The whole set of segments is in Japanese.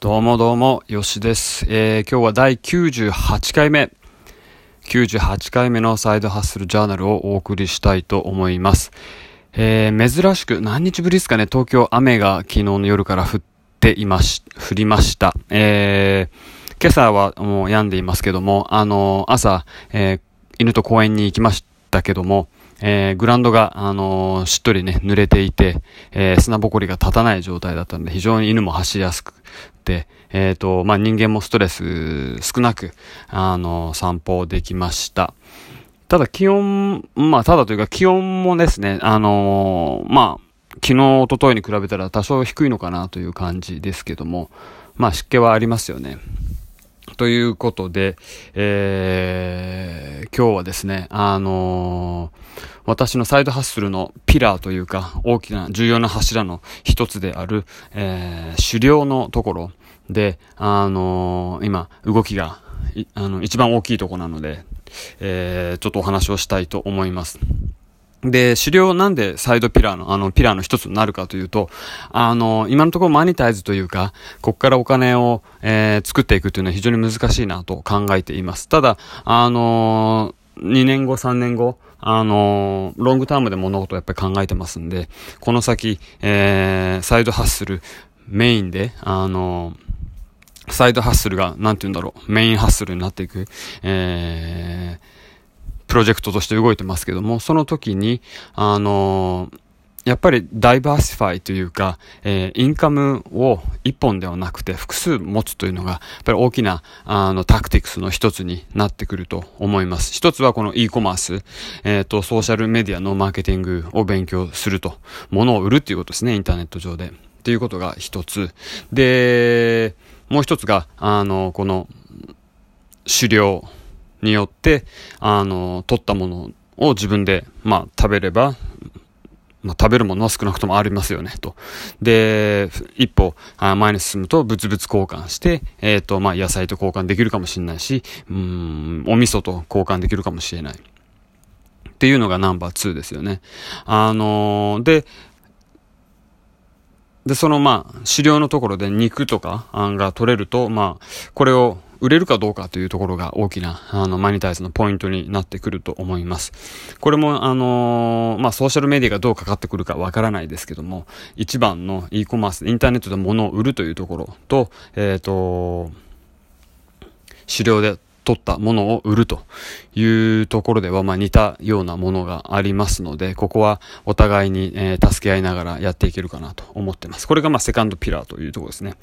どうもどうも、よしです。えー、今日は第98回目。98回目のサイドハッスルジャーナルをお送りしたいと思います。えー、珍しく何日ぶりですかね、東京雨が昨日の夜から降っていまし、降りました。えー、今朝はもう止んでいますけども、あのー、朝、えー、犬と公園に行きましたけども、えー、グラウンドが、あのー、しっとりね、濡れていて、えー、砂ぼこりが立たない状態だったので、非常に犬も走りやすく、えっ、と、まあ、人間もストレス少なく、あの散歩できました。ただ気温、まあ、ただというか気温もですね、あのまあ、昨日、一昨日に比べたら多少低いのかなという感じですけども、まあ、湿気はありますよね。ということで、えー、今日はですね、あのー、私のサイドハッスルのピラーというか、大きな重要な柱の一つである、えー、狩猟のところで、あのー、今、動きが、あの、一番大きいところなので、えー、ちょっとお話をしたいと思います。で、狩猟なんでサイドピラーの、あの、ピラーの一つになるかというと、あの、今のところマニタイズというか、こっからお金を、えー、作っていくというのは非常に難しいなと考えています。ただ、あの、2年後、3年後、あの、ロングタームで物事をやっぱり考えてますんで、この先、えー、サイドハッスル、メインで、あの、サイドハッスルが、なんて言うんだろう、メインハッスルになっていく、えー、プロジェクトとして動いてますけども、その時に、あの、やっぱりダイバーシファイというか、えー、インカムを一本ではなくて複数持つというのが、やっぱり大きな、あの、タクティクスの一つになってくると思います。一つはこの e コマース、えっ、ー、と、ソーシャルメディアのマーケティングを勉強すると。物を売るっていうことですね、インターネット上で。っていうことが一つ。で、もう一つが、あの、この、狩猟。によって、あの、取ったものを自分で、まあ、食べれば、まあ、食べるものは少なくともありますよね、と。で、一歩前に進むと物々交換して、えっ、ー、と、まあ、野菜と交換できるかもしれないし、うん、お味噌と交換できるかもしれない。っていうのがナンバー2ですよね。あのー、で、で、そのまあ、飼料のところで肉とかが取れると、まあ、これを売れるかどうかというところが大きな、あの、マニタイズのポイントになってくると思います。これも、あのー、まあ、ソーシャルメディアがどうかかってくるかわからないですけども、一番の e コマース、インターネットで物を売るというところと、えっ、ー、と、狩猟で取ったものを売るというところでは、まあ、似たようなものがありますので、ここはお互いに、え、助け合いながらやっていけるかなと思ってます。これがまあセカンドピラーというところですね。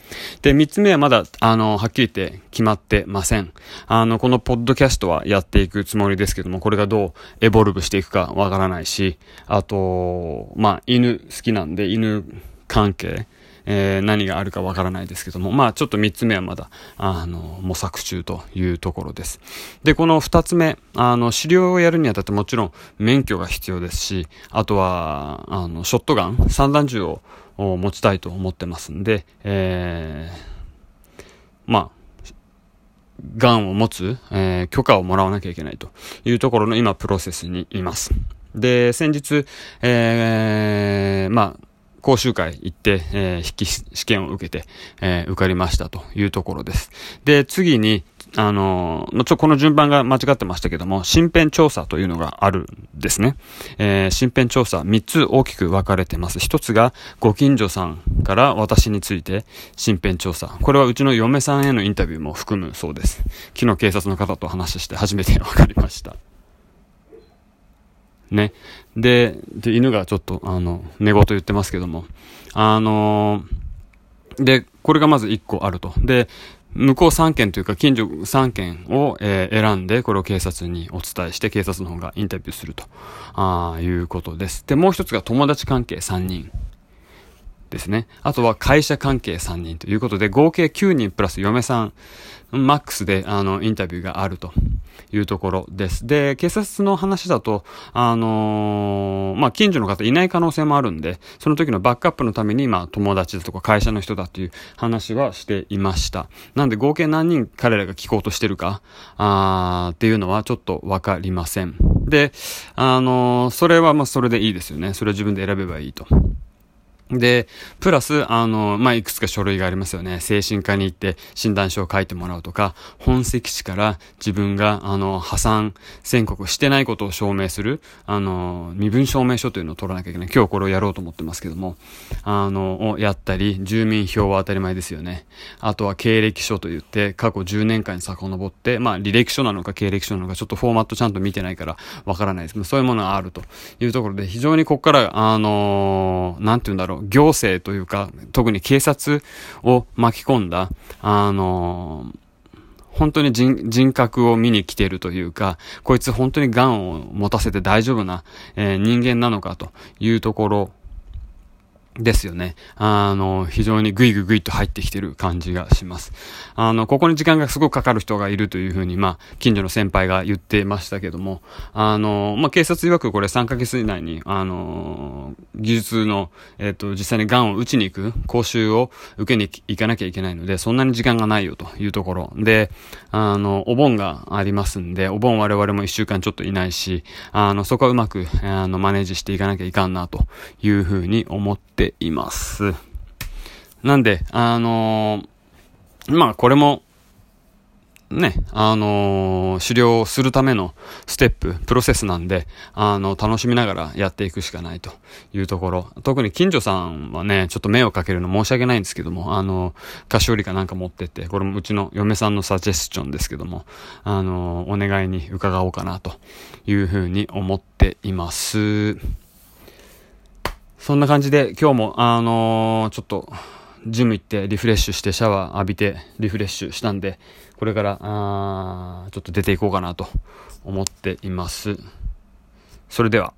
で、三つ目はまだ、あの、はっきり言って決まってません。あの、このポッドキャストはやっていくつもりですけども、これがどうエボルブしていくかわからないし、あと、まあ、犬好きなんで、犬関係、えー、何があるかわからないですけども、まあちょっと3つ目はまだ、あの、模索中というところです。で、この2つ目、あの、狩猟をやるにあたってもちろん免許が必要ですし、あとは、あの、ショットガン、散弾銃を持ちたいと思ってますんで、えー、まあ、ガンを持つ、えー、許可をもらわなきゃいけないというところの今プロセスにいます。で、先日、えー、まあ、講習会行って、えー、筆記試験を受けて、えー、受かりましたというところです。で、次に、あのー、ちょ、この順番が間違ってましたけども、身辺調査というのがあるんですね。えー、身辺調査3つ大きく分かれてます。1つが、ご近所さんから私について身辺調査。これはうちの嫁さんへのインタビューも含むそうです。昨日警察の方と話して初めて分かりました。ね。で、で、犬がちょっと、あの、寝言言ってますけども、あのー、で、これがまず1個あると。で、向こう3件というか、近所3件を、えー、選んで、これを警察にお伝えして、警察の方がインタビューすると、あいうことです。で、もう一つが友達関係3人。ですね。あとは会社関係3人ということで、合計9人プラス嫁さん、マックスで、あの、インタビューがあるというところです。で、警察の話だと、あのー、まあ、近所の方いない可能性もあるんで、その時のバックアップのために、まあ、友達だとか会社の人だっていう話はしていました。なんで合計何人彼らが聞こうとしてるか、あーっていうのはちょっとわかりません。で、あのー、それはま、それでいいですよね。それは自分で選べばいいと。で、プラス、あの、まあ、いくつか書類がありますよね。精神科に行って診断書を書いてもらうとか、本籍地から自分が、あの、破産宣告してないことを証明する、あの、身分証明書というのを取らなきゃいけない。今日これをやろうと思ってますけども、あの、をやったり、住民票は当たり前ですよね。あとは経歴書と言って、過去10年間に遡って、まあ、履歴書なのか経歴書なのか、ちょっとフォーマットちゃんと見てないからわからないですけど、そういうものがあるというところで、非常にここから、あの、なんて言うんだろう、行政というか、特に警察を巻き込んだ、あの本当に人人格を見に来てるというか、こいつ本当に癌を持たせて大丈夫な、えー、人間なのかというところですよね。あの、非常にグイグイグイと入ってきてる感じがします。あの、ここに時間がすごくかかる人がいるというふうに、まあ、近所の先輩が言ってましたけども、あの、まあ、警察曰くこれ3ヶ月以内に、あの、技術の、えっ、と、実際に癌を打ちに行く講習を受けに行かなきゃいけないので、そんなに時間がないよというところ。で、あの、お盆がありますんで、お盆我々も1週間ちょっといないし、あの、そこはうまく、あの、マネージしていかなきゃいかんなというふうに思ってています。なんで、あのー、まあこれも、ね、あのー、狩猟するためのステップ、プロセスなんで、あの、楽しみながらやっていくしかないというところ。特に近所さんはね、ちょっと目をかけるの申し訳ないんですけども、あの、菓子折りかなんか持ってって、これもうちの嫁さんのサジェスチョンですけども、あの、お願いに伺おうかなというふうに思っています。そんな感じで今日も、あのー、ちょっと、ジム行ってリフレッシュしてシャワー浴びてリフレッシュしたんで、これから、あちょっと出ていこうかなと思っています。それでは。